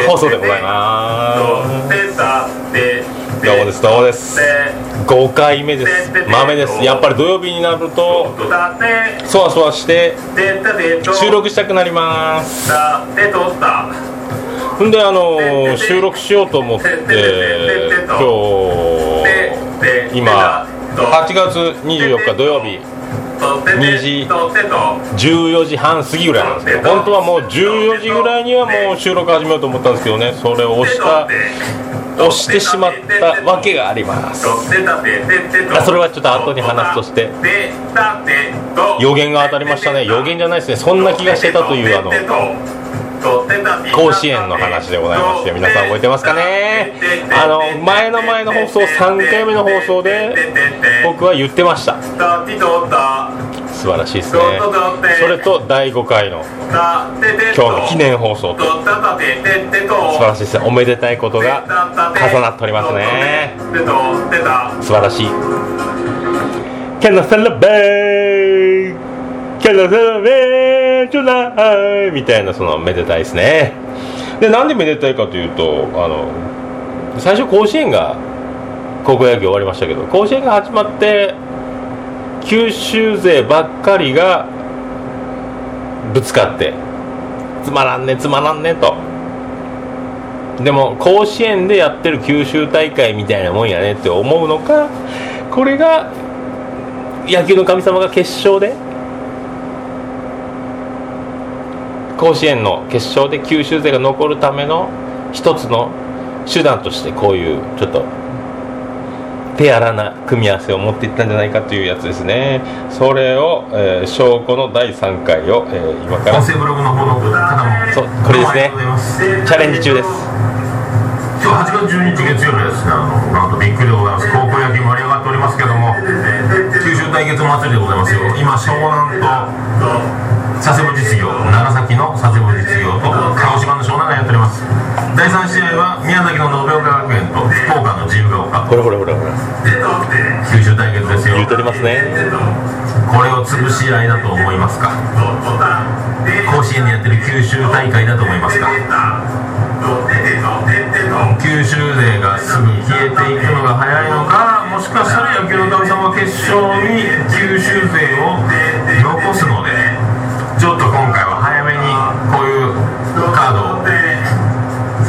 放送でございます。どうもですどうもです。5回目です。豆です。やっぱり土曜日になるとそわそわして収録したくなります。んであの収録しようと思って今日今8月24日土曜日2時14時半過ぎぐらいなんですけど本当はもう14時ぐらいにはもう収録始めようと思ったんですけどねそれを押した押してしまったわけがあります。あそれはちょっと後に話すとして。予言が当たりましたね。予言じゃないですね。そんな気がしてたというあの甲子園の話でございまして皆さん覚えてますかね？あの前の前の放送3回目の放送で僕は言ってました。素晴らしいですね。それと第5回の今日の記念放送と素晴らしいですね。おめでたいことが重なっておりますね。素晴らしい。Can I celebrate? Can I celebrate tonight? みたいなそのめでたいですねでなんでめでたいかというとあの最初甲子園が高校野球終わりましたけど甲子園が始まって九州勢ばっかりがぶつかってつまらんねつまらんねとでも甲子園でやってる九州大会みたいなもんやねって思うのかこれが野球の神様が決勝で甲子園の決勝で九州勢が残るための一つの手段としてこういうちょっと手荒な組み合わせを持っていったんじゃないかというやつですね。それを、えー、証拠の第3回を、えー、今からそうこれですね。チャレンジ中です。今日8月12日月曜日ですねあのなんとびっくりでございます。高校野球盛り上がっておりますけども九州対決祭りでございますよ。今湘南と佐世保実業長崎の佐世保実業と鹿児島の湘南がやっております。第3試合は宮崎の延岡学園と福岡の自由が丘。ほらほらほらほら。九州対決ですよ。言うとりますね。これを潰し合いだと思いますか？甲子園でやってる九州大会だと思いますか？九州勢がすぐ消えていくのが早いのか？もしかしたら野球の神様は決勝に九州勢を残すの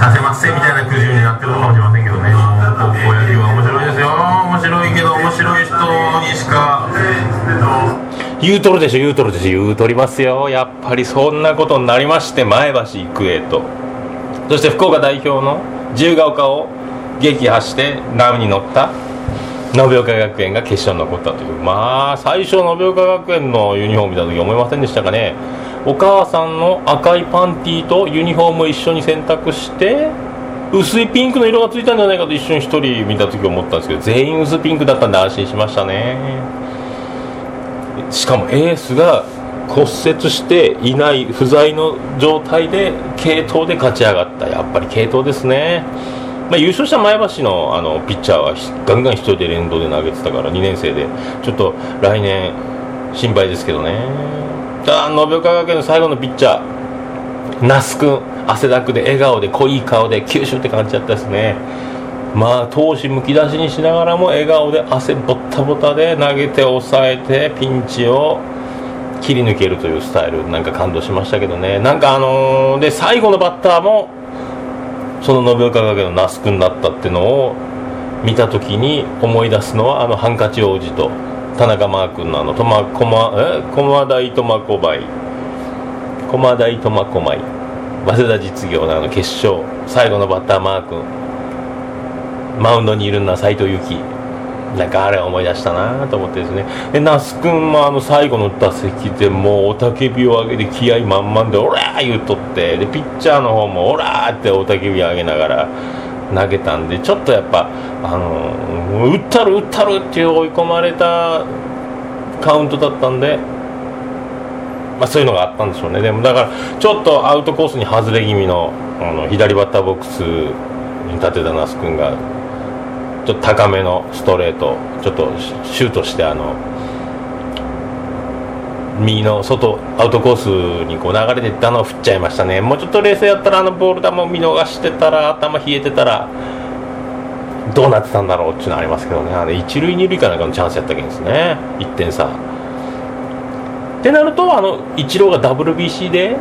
させませんみたいな苦渋になってるかもしれませんけどね。高校野球は面白いですよ。面白いけど面白い人にしか。言うとるでしょ言うとるでしょ。言うとりますよ。やっぱりそんなことになりまして前橋育英と。そして福岡代表の自由が丘を撃破して波に乗った延岡学園が決勝に残ったという。まあ最初延岡学園のユニフォーム見た時思いませんでしたかね。お母さんの赤いパンティーとユニフォームを一緒に選択して薄いピンクの色がついたんじゃないかと一瞬一人見た時思ったんですけど全員薄ピンクだったんで安心しましたね。しかもエースが骨折していない不在の状態で継投で勝ち上がった。やっぱり継投ですね、まあ、優勝した前橋のあのピッチャーはガンガン一人で連動で投げてたから2年生で。ちょっと来年心配ですけどね。た延岡学園の最後のピッチャー。那須君汗だくで笑顔で濃い顔で九州って感じだったですね。まあ闘志むき出しにしながらも笑顔で汗ボッタボタで投げて抑えてピンチを切り抜けるというスタイル。なんか感動しましたけどね。なんかあのー、で最後のバッターもその延岡学園の那須君だったっていうのを見た時に思い出すのはあのハンカチ王子と田中マー君のあの苫駒え？駒大苫小牧。駒大苫小牧。早稲田実業のあの決勝最後のバッターマー君。マウンドにいるのは斎藤佑樹なんかあれ思い出したなと思ってですね。で那須君もあの最後の打席でもう雄たけびを上げて気合満々で「オラー!」言うとって。でピッチャーの方も「オラー!」って雄たけび上げながら投げたんでちょっとやっぱあの打ったる打ったるっていう追い込まれたカウントだったんで、まあ、そういうのがあったんでしょうね。でもだからちょっとアウトコースに外れ気味のあの左バッターボックスに立てた那須君がちょっと高めのストレートちょっとシュートしてあの右の外アウトコースにこう流れていったのを振っちゃいましたね。もうちょっと冷静やったらあのボール球を見逃してたら頭冷えてたらどうなってたんだろうっていうのありますけどね。あれ一塁二塁かなんかのチャンスやったけんですね。1点差。ってなるとあのイチローが WBC で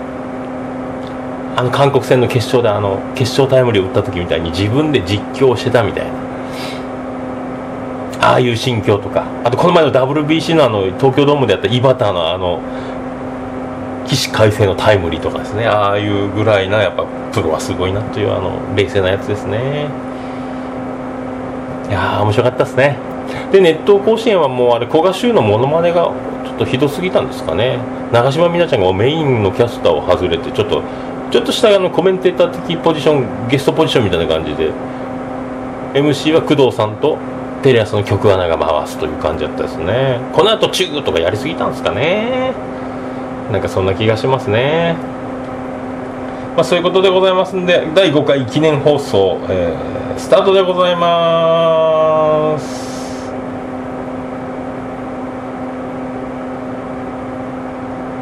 あの韓国戦の決勝であの決勝タイムリーを打った時みたいに自分で実況してたみたいな。ああいう心境とか。あとこの前の WBC のあの東京ドームでやった井端のあの起死回生のタイムリーとかですね。ああいうぐらいなやっぱプロはすごいなというあの冷静なやつですね。いやー面白かったですね。で熱湯甲子園はもうあれ古賀衆のモノマネがちょっとひどすぎたんですかね。長嶋美奈ちゃんがメインのキャスターを外れてちょっとちょっとしたあのコメンテーター的ポジションゲストポジションみたいな感じで。MC は工藤さんとテレ朝の曲穴が回すという感じだったですね。この後チューとかやりすぎたんですかね。なんかそんな気がしますね。まあそういうことでございますんで第5回記念放送、えー、スタートでございます。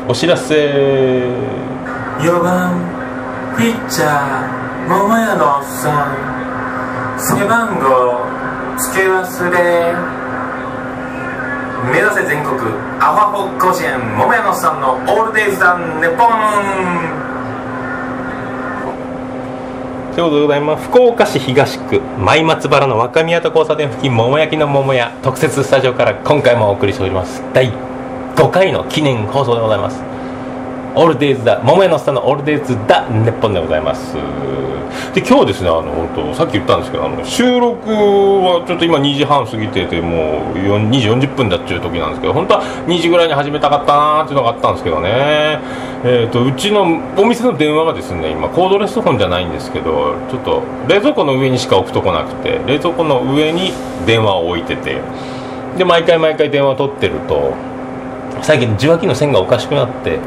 お知らせ。4番ピッチャー桃屋のおっさん。背番号付け忘れ目指せ全国アホアホ甲子園桃屋のさんのオールデイズ・ザ・ネポン。ということでございます福岡市東区舞松原の若宮と交差点付近桃焼きの桃屋特設スタジオから今回もお送りしております。第5回の記念放送でございます。オールデイズだ桃屋の下のオールデイズだ日本でございます。で今日ですねあの本当さっき言ったんですけどあの収録はちょっと今2時半過ぎててもう2時40分だっちゅう時なんですけど本当は2時ぐらいに始めたかったなーっていうのがあったんですけどね。えーと、うちのお店の電話がですね今コードレスフォンじゃないんですけどちょっと冷蔵庫の上にしか置くとこなくて冷蔵庫の上に電話を置いててで毎回毎回電話を取ってると最近受話器の線がおかしくなって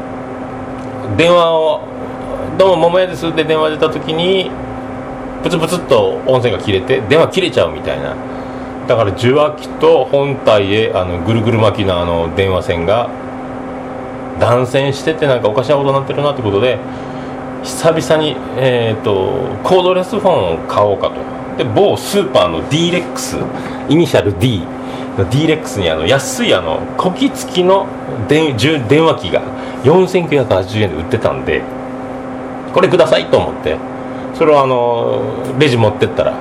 電話を「どうも桃屋です」って電話出た時にプツプツっと音声が切れて電話切れちゃうみたいな。だから受話器と本体へあのぐるぐる巻きのあの電話線が断線しててなんかおかしなことになってるなってことで久々に、えーと、コードレスフォンを買おうかと。で某スーパーの D レックスイニシャル D の D レックスにあの安いあのこき付きの電電話機が4980円で売ってたんでこれくださいと思ってそれをあのレジ持ってったら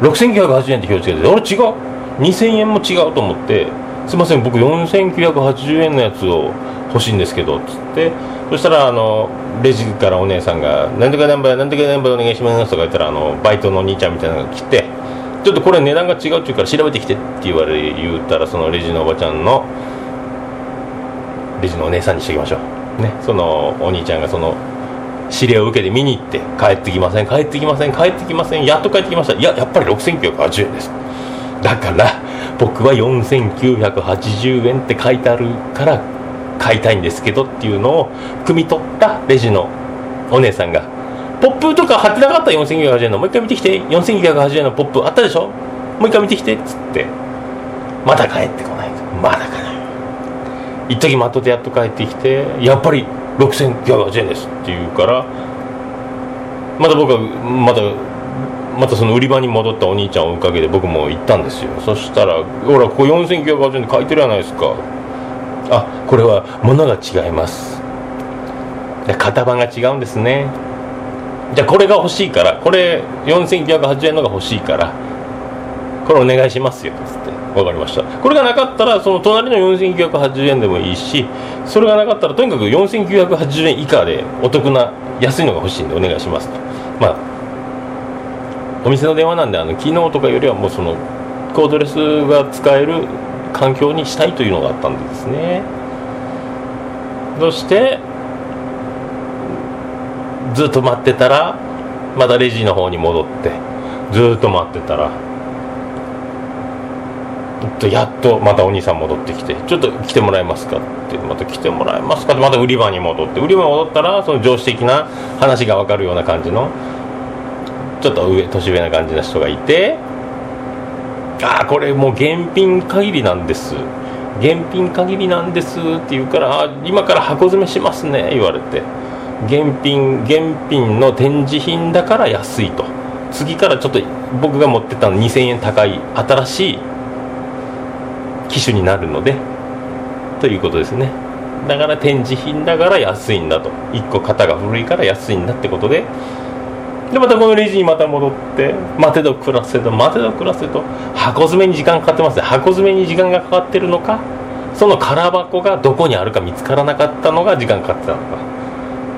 6980円って表示が出て俺違う？2000円も違うと思ってすいません僕4980円のやつを欲しいんですけどっつってそしたらあのレジからお姉さんが「なんとかナンバーなんとかナンバーお願いします」とか言ったらあのバイトのお兄ちゃんみたいなのが来て「ちょっとこれ値段が違うって言うから調べてきて」って言われ言ったらそのレジのおばちゃんのレジのお姉さんにしておきましょう。ね。そのお兄ちゃんがその指令を受けて見に行って帰ってきません帰ってきません帰ってきませんやっと帰ってきました。いややっぱり6980円です。だから僕は4980円って書いてあるから買いたいんですけどっていうのを汲み取ったレジのお姉さんがポップとか貼ってなかった4980円の。もう一回見てきて4980円のポップあったでしょ？もう一回見てきてっつって。まだ帰ってこない。まだかな一時待っとってやっと帰ってきてやっぱり6980円ですって言うからまた僕はまたまたその売り場に戻ったお兄ちゃんを追いかけて僕も行ったんですよ。そしたら「ほらここ4980円で書いてるじゃないですか」あこれは物が違います。型番が違うんですね。じゃあこれが欲しいからこれ4980円のが欲しいからこれお願いしますよ。っつって。分かりました。これがなかったらその隣の4980円でもいいしそれがなかったらとにかく4980円以下でお得な安いのが欲しいんでお願いしますと。まあお店の電話なんであの機能とかよりはもうそのコードレスが使える環境にしたいというのがあったんでですね。そしてずっと待ってたらまたレジの方に戻ってずっと待ってたらとやっとまたお兄さん戻ってきて「ちょっと来てもらえますか?」ってまた来てもらえますかってまた売り場に戻って売り場に戻ったらその上司的な話が分かるような感じのちょっと上年上な感じの人がいて「ああこれもう現品限りなんです」現品限りなんですって言うからあ今から箱詰めしますね言われて現品現品の展示品だから安いと次からちょっと僕が持ってたの2000円高い新しい機種になるのでということですね。だから展示品だから安いんだと。1個型が古いから安いんだってことで。でまたこのレジにまた戻って待てど暮らせど待てど暮らせと箱詰めに時間かかってますね。箱詰めに時間がかかってるのかその空箱がどこにあるか見つからなかったのが時間かかってたのか。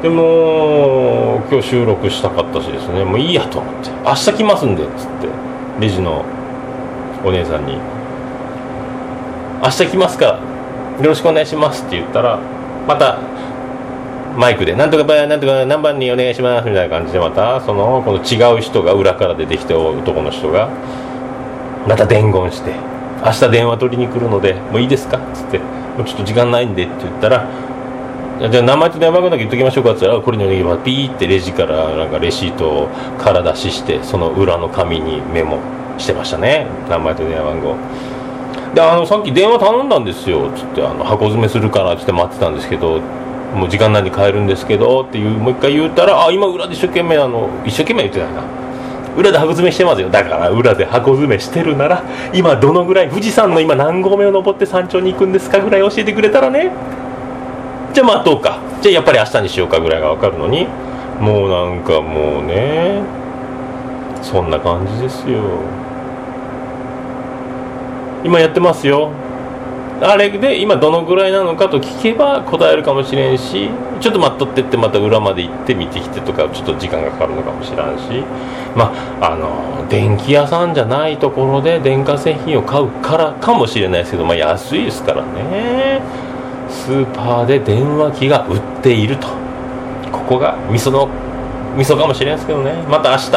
でも今日収録したかったしですね。もういいやと思って。明日来ますんでっつってレジのお姉さんに。明日来ますからよろしくお願いしますって言ったらまたマイクで「なんとかばなんとか何番にお願いします」みたいな感じでまたそのこの違う人が裏から出てきて男の人がまた伝言して「明日電話取りに来るのでもういいですか?」っつって「もうちょっと時間ないんで」って言ったら「じゃあ名前と電話番号だけ言っときましょうか」っつったら「これにお願いします」ピーってレジからなんかレシートを空出ししてその裏の紙にメモしてましたね名前と電話番号であのさっき電話頼んだんですよつってあの箱詰めするからっつって待ってたんですけどもう時間内に帰るんですけどっていうもう一回言ったらあ今裏で一生懸命あの一生懸命言ってないな。裏で箱詰めしてますよ。だから裏で箱詰めしてるなら今どのぐらい富士山の今何合目を登って山頂に行くんですかぐらい教えてくれたらね。じゃあ待とうか。じゃあやっぱり明日にしようかぐらいが分かるのに。もうなんかもうねそんな感じですよ。今やってますよ。あれで今どのぐらいなのかと聞けば答えるかもしれんしちょっと待っとってってまた裏まで行って見てきてとかちょっと時間がかかるのかもしれんし。まああの電気屋さんじゃないところで電化製品を買うからかもしれないですけど、まあ、安いですからね。スーパーで電話機が売っていると。ここが味噌の味噌かもしれんですけどね。また明日。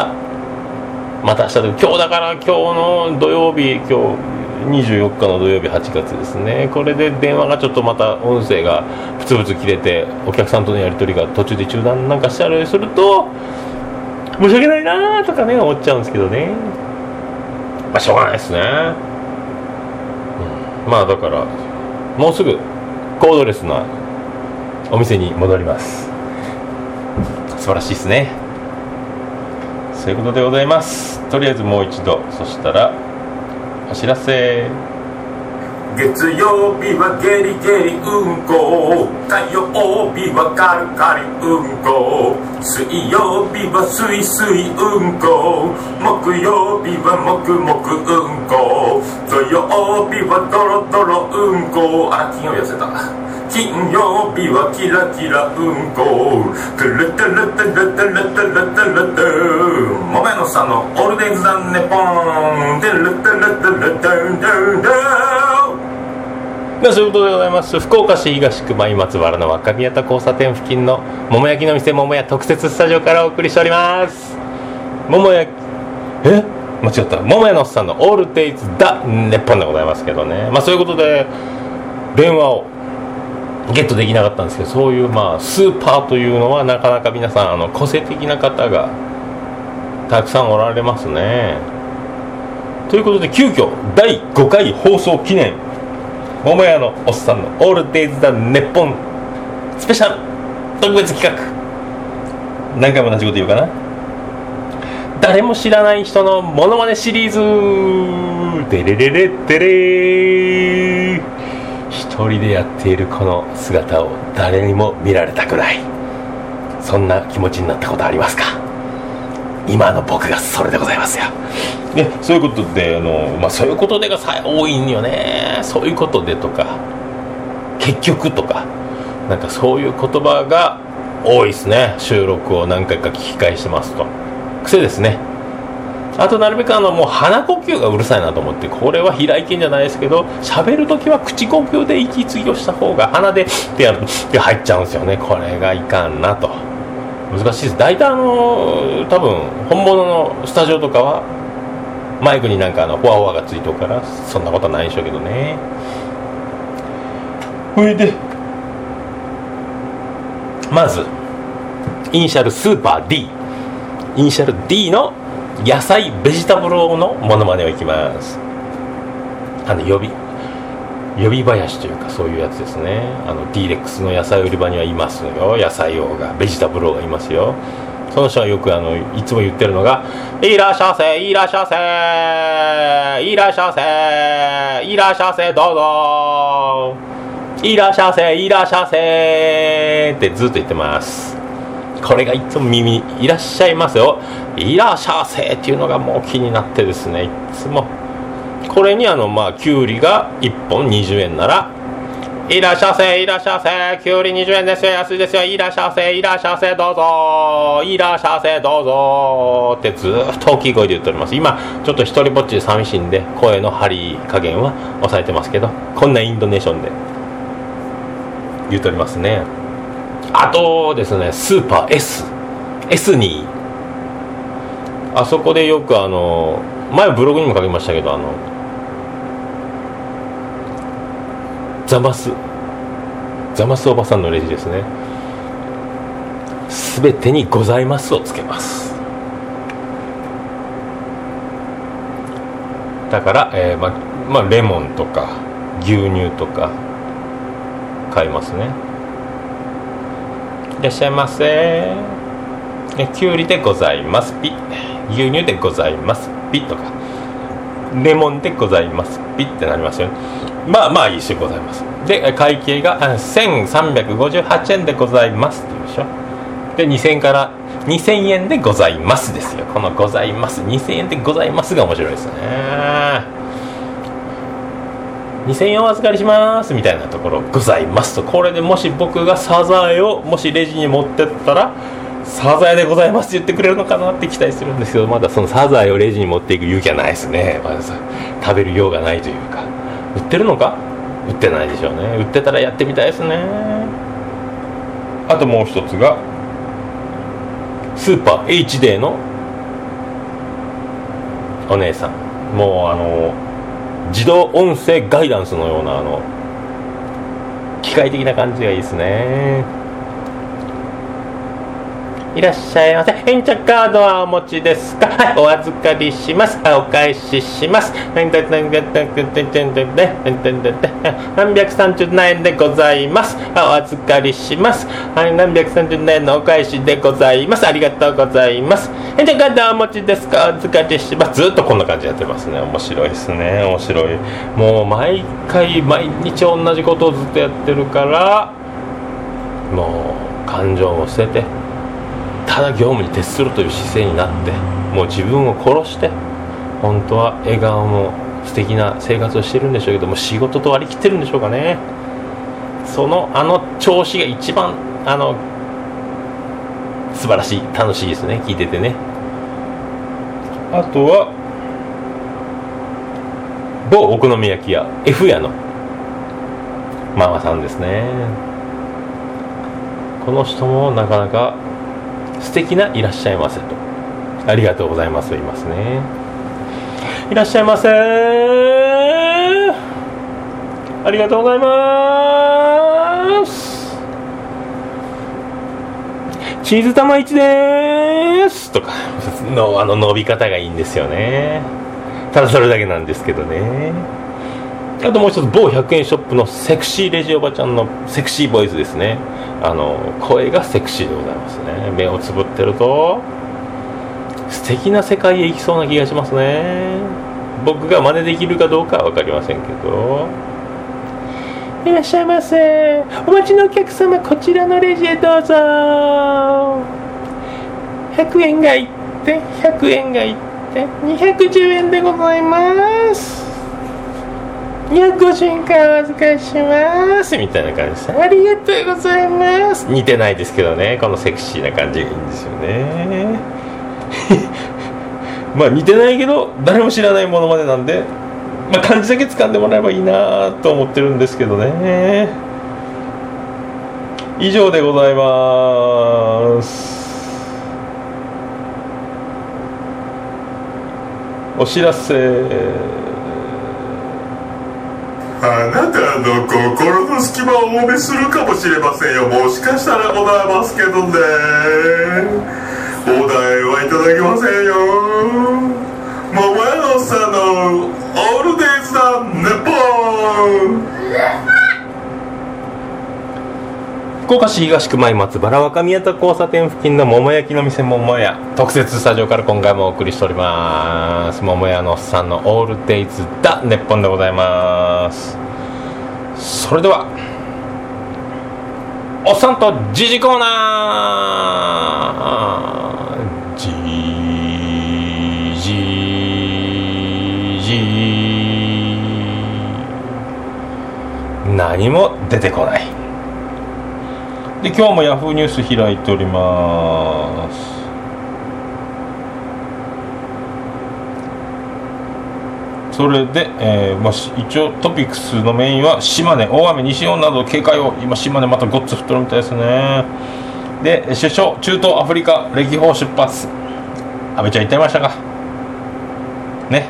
また明日で今日だから今日の土曜日今日24日の土曜日8月ですね。これで電話がちょっとまた音声がプツプツ切れてお客さんとのやり取りが途中で中断なんかしたりすると申し訳ないなーとかね思っちゃうんですけどね。まあしょうがないですね、うん、まあだからもうすぐコードレスなお店に戻ります。素晴らしいですね。そういうことでございます。とりあえずもう一度そしたら知らせ。月曜日はゲリゲリうんこ。火曜日はカルカリうんこ。水曜日はスイスイうんこ。木曜日はもくもくうんこ。土曜日はドロドロうんこ。あら金曜日痩せた。金曜日はキラキラうんこトゥルトゥルトゥルトゥルトゥルトゥルトゥもめのさんのオールデイズ・ザ・ネポントゥルトゥルトゥルトゥルトゥルトゥそういうことでございます福岡市東区前松原の若宮田交差点付近の桃焼きの店桃屋特設スタジオからお送りしております桃焼きえ間違った桃屋のおっさんのオールデイズ・ダ・ネッポンでございますけどねまあそういうことで電話をゲットできなかったんですけどそういうまあスーパーというのはなかなか皆さんあの個性的な方がたくさんおられますね。ということで急遽第5回放送記念。桃屋のおっさんの「オールデイズ・ザ・ネッポン」スペシャル。特別企画。何回も同じこと言うかな。誰も知らない人のモノマネシリーズ。デレレレデレ一人でやっているこの姿を誰にも見られたくない。そんな気持ちになったことありますか？今の僕がそれでございますよ。でそういうことであの、まあ、そういうことでがさ多いんよね。そういうことでとか結局とかなんかそういう言葉が多いですね。収録を何回か聞き返してますと。癖ですね。あとなるべくあのもう鼻呼吸がうるさいなと思ってこれは平井堅じゃないですけど喋るときは口呼吸で息継ぎをした方が鼻でってやると入っちゃうんですよね。これがいかんなと。難しいです。大体あの多分本物のスタジオとかはマイクになんかあのフォアフォアがついとるからそんなことはないんでしょうけどね。ほいでまずイニシャルスーパー D イニシャル D の野菜ベジタブルのモノマネをいきます。あの予備。予備林というかそういうやつですね。あの D レックスの野菜売り場にはいますよ。野菜王がベジタブル王がいますよ。その人はよくあのいつも言ってるのが「いらっしゃせいらっしゃせいらっしゃせいらっしゃせどうぞ。いらっしゃせいらっしゃせ」ってずっと言ってます。これがいつも耳「いらっしゃいますよ」「いらっしゃせ」っていうのがもう気になってですねいつも。これにあのまあきゅうりが1本20円ならいらっしゃせいらっしゃせきゅうり20円ですよ安いですよいらっしゃせいらっしゃせどうぞいらっしゃせどうぞってずっと大きい声で言っております。今ちょっと一人ぼっちで寂しいんで声の張り加減は抑えてますけどこんなインドネーションで言っておりますね。あとですねスーパー S S にあそこでよくあの前ブログにも書きましたけどあのザマスザマスおばさんのレジですね。すべてに「ございます」をつけます。だから、えーままあ、レモンとか牛乳とか買いますね。いらっしゃいませ。ねきゅうりでございます。ピッ。牛乳でございます。ピとか。レモンでございます。ピってなりますよね。まあまあ一緒でございます。で会計が1358円でございます。って言うでしょ。で2000円から2000円でございますですよ。このございます。2000円でございますが面白いですね。2000円お預かりします。みたいなところございます。とこれでもし僕がサザエをもしレジに持ってったらサザエでございます言ってくれるのかなって期待するんですけどまだそのサザエをレジに持っていく勇気はないですね。まだ食べる用がないというか。売ってるのか？売ってないでしょうね。売ってたらやってみたいですね。あともう一つがスーパー H デーのお姉さん。もうあの自動音声ガイダンスのようなあの機械的な感じがいいですね。いらっしゃいませ。返茶カードはお持ちですか？はい、お預かりします。あお返しします。337円でございます。あお預かりします。はい、337円のお返しでございます。ありがとうございます。返茶カードはお持ちですか？お預かりします。ずっとこんな感じでやってますね。面白いですね。面白い。もう毎回、毎日同じことをずっとやってるから、もう感情を捨てて、ただ業務に徹するという姿勢になってもう自分を殺して本当は笑顔も素敵な生活をしてるんでしょうけども仕事と割り切ってるんでしょうかね。そのあの調子が一番あの素晴らしい楽しいですね。聞いててね。あとは某お好み焼き屋 F 屋のママさんですね。この人もなかなか素敵ないらっしゃいませと。ありがとうございますと言いますね。いらっしゃいませ。ありがとうございます。チーズ玉1ですとか のあの伸び方がいいんですよね。ただそれだけなんですけどね。あともう一つ某100円ショップのセクシーレジおばちゃんのセクシーボイスですね。あの声がセクシーでございますね。目をつぶってると素敵な世界へ行きそうな気がしますね。僕が真似できるかどうかは分かりませんけど。いらっしゃいませ。お待ちのお客様こちらのレジへどうぞ。100円がいって100円がいって210円でございます。250円からお預かりしますみたいな感じですありがとうございます。似てないですけどね。このセクシーな感じがいいんですよね。まあ似てないけど誰も知らないものまでなんで、まあ、漢字だけ掴んでもらえばいいなと思ってるんですけどね。以上でございます。お知らせあなたの心の隙間をお埋めするかもしれませんよ。もしかしたらございますけどね。お題はいただけませんよ。桃屋のおっさんのオールデイズだネポン。福岡市東区前松原若宮田交差点付近の桃焼きの店桃屋特設スタジオから今回もお送りしております。桃屋のおっさんのオールデイズだネッポンでございます。それではおっさんとジジコーナー。ジジジ何も出てこない。で今日もヤフーニュース開いております。それで、えーまあ、一応トピックスのメインは島根大雨西日本など警戒を今島根またごっつ降ってるみたいですね。で首相中東アフリカ歴訪出発。安倍ちゃん言ってましたか？ね。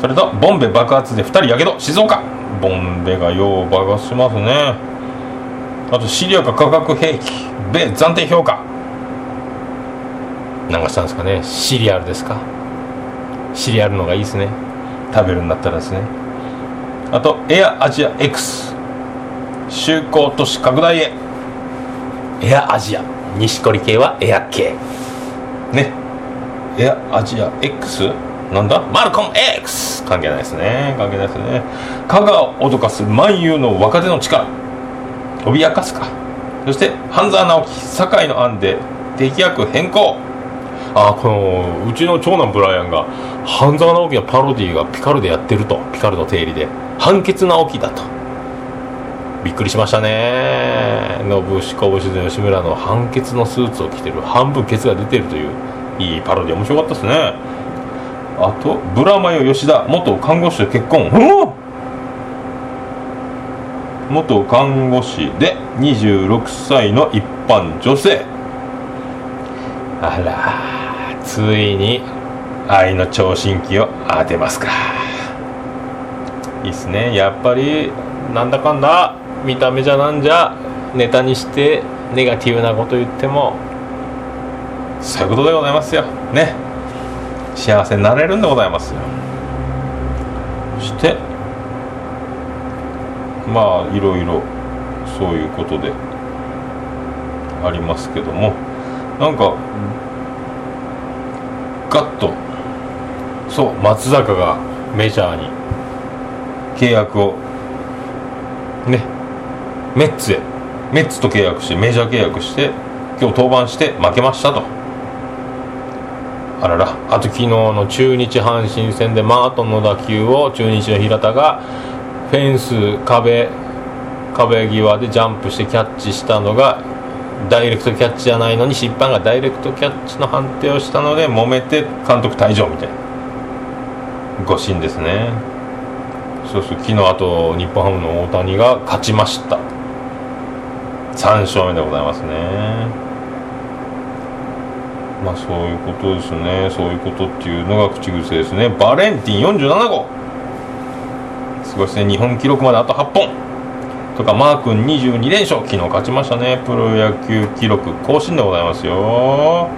それとボンベ爆発で2人やけど静岡。ボンベがよう爆発しますね。あとシリアが化学兵器。米暫定評価。なんかしたんですかね？シリアルですか？シリアルのがいいですね。食べるんだったらですね。あとエアアジア X 就航都市拡大へ。エアアジア。錦織系はエア系。ね。エアアジア X なんだ？マルコム X 関係ないですね。関係ないですね。香川を脅かす万有の若手の力。脅かすか。そして半沢直樹堺の案で敵役変更。あこのうちの長男ブライアンが半沢直樹のパロディがピカルでやってると。ピカルの定理で。判決直樹だと。びっくりしましたね。信し拳で吉村の判決のスーツを着てる。半分ケツが出てるといういいパロディ面白かったですね。あとブラマヨ吉田元看護師と結婚。元看護師で26歳の一般女性。あらついに愛の聴診器を当てますか。いいっすね。やっぱりなんだかんだ見た目じゃなんじゃネタにしてネガティブなこと言ってもそういうことでございますよ。ね。幸せになれるんでございますよ。そしてまあいろいろそういうことでありますけども。なんかガッとそう松坂がメジャーに。契約を。ね。メッツへ。メッツと契約してメジャー契約して今日登板して負けましたと。あらら。あと昨日の中日阪神戦でマートンの打球を中日の平田がフェンス壁壁際でジャンプしてキャッチしたのがダイレクトキャッチじゃないのに審判がダイレクトキャッチの判定をしたので揉めて監督退場みたいな。誤審ですね。そうそう昨日あと日本ハムの大谷が勝ちました。3勝目でございますね。まあそういうことですね。そういうことっていうのが口癖ですね。バレンティン47号。すごいですね日本記録まであと8本。とかマー君22連勝昨日勝ちましたね。プロ野球記録更新でございますよ。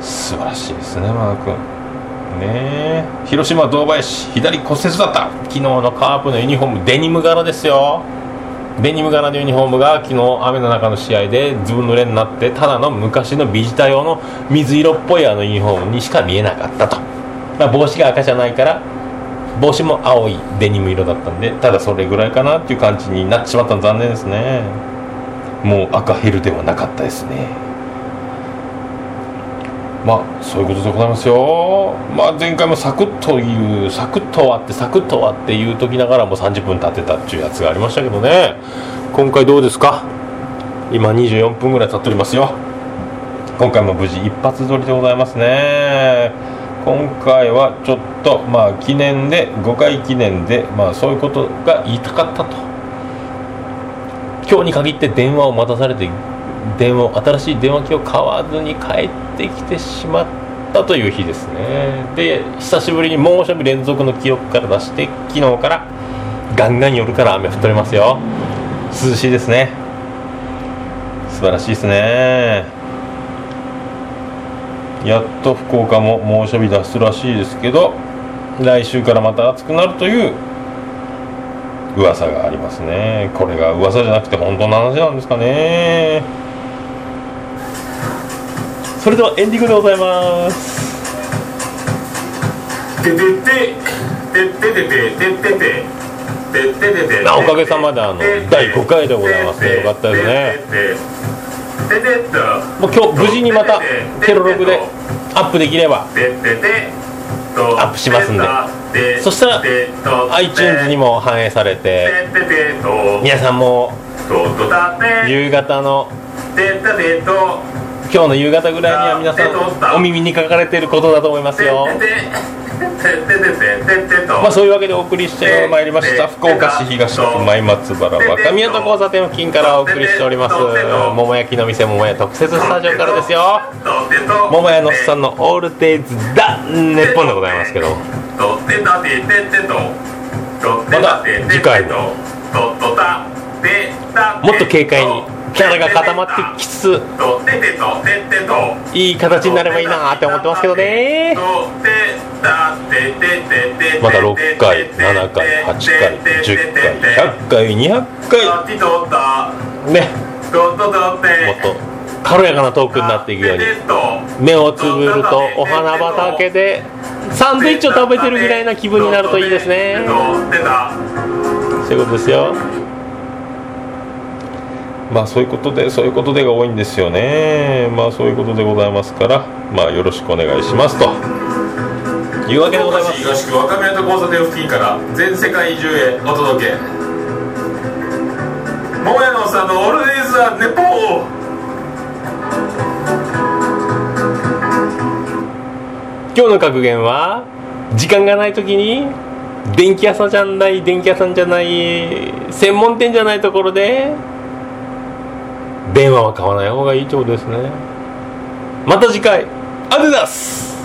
素晴らしいですねマー君。ね。広島堂林左骨折だった。昨日のカープのユニフォームデニム柄ですよ。デニム柄のユニフォームが昨日雨の中の試合でずぶ濡れになってただの昔のビジター用の水色っぽいあのユニフォームにしか見えなかったと、まあ、帽子が赤じゃないから帽子も青いデニム色だったんでただそれぐらいかなっていう感じになってしまったの残念ですね。もう赤ヘルではなかったですね。まあそういうことでございますよ。まあ前回もサクッというサクッと終わってサクッと終わって言うときながらも30分経ってたっていうやつがありましたけどね。今回どうですか？今24分ぐらい経っておりますよ。今回も無事一発撮りでございますね。今回はちょっとまあ記念で5回記念でまあそういうことが言いたかったと。今日に限って電話を待たされて電話新しい電話機を買わずに帰ってきてしまったという日ですね。で久しぶりに猛暑日連続の記録から出して昨日からガンガン夜から雨降っておりますよ。涼しいですね。素晴らしいですね。やっと福岡も猛暑日脱すらしいですけど来週からまた暑くなるという噂がありますね。これが噂じゃなくて本当の話なんですかね。それではエンディングでございます。おかげさまであの第5回でございますねよかったですねもう今日無事にまたテロログでアップできればアップしますんで。そしたら iTunes にも反映されて皆さんも夕方の今日の夕方ぐらいには皆さんお耳に書かれていることだと思いますよ。まあそういうわけでお送りしてまいりました。福岡市東区前松原若宮と交差点付近からお送りしております。桃焼きの店桃屋特設スタジオからですよ。桃屋のおっさんのオールデイズだ日本でございますけど。また次回ももっと軽快にキャラが固まってきつついい形になればいいなって思ってますけどね。また6回7回8回10回100回200回。ね。もっと軽やかなトークになっていくように。目をつぶるとお花畑でサンドイッチを食べてるぐらいな気分になるといいですね。そういうことですよまあそういうことでそういうことでが多いんですよね。まあそういうことでございますからまあよろしくお願いしますと。いうわけでございます。東区若宮と交差点付近から全世界中へお届け。桃屋のさんのオールデイズ・ザ・ネポー。今日の格言は時間がない時に電気屋さんじゃない電気屋さんじゃない専門店じゃないところで電話は買わない方がいいってことですね。また次回。ありがとうございます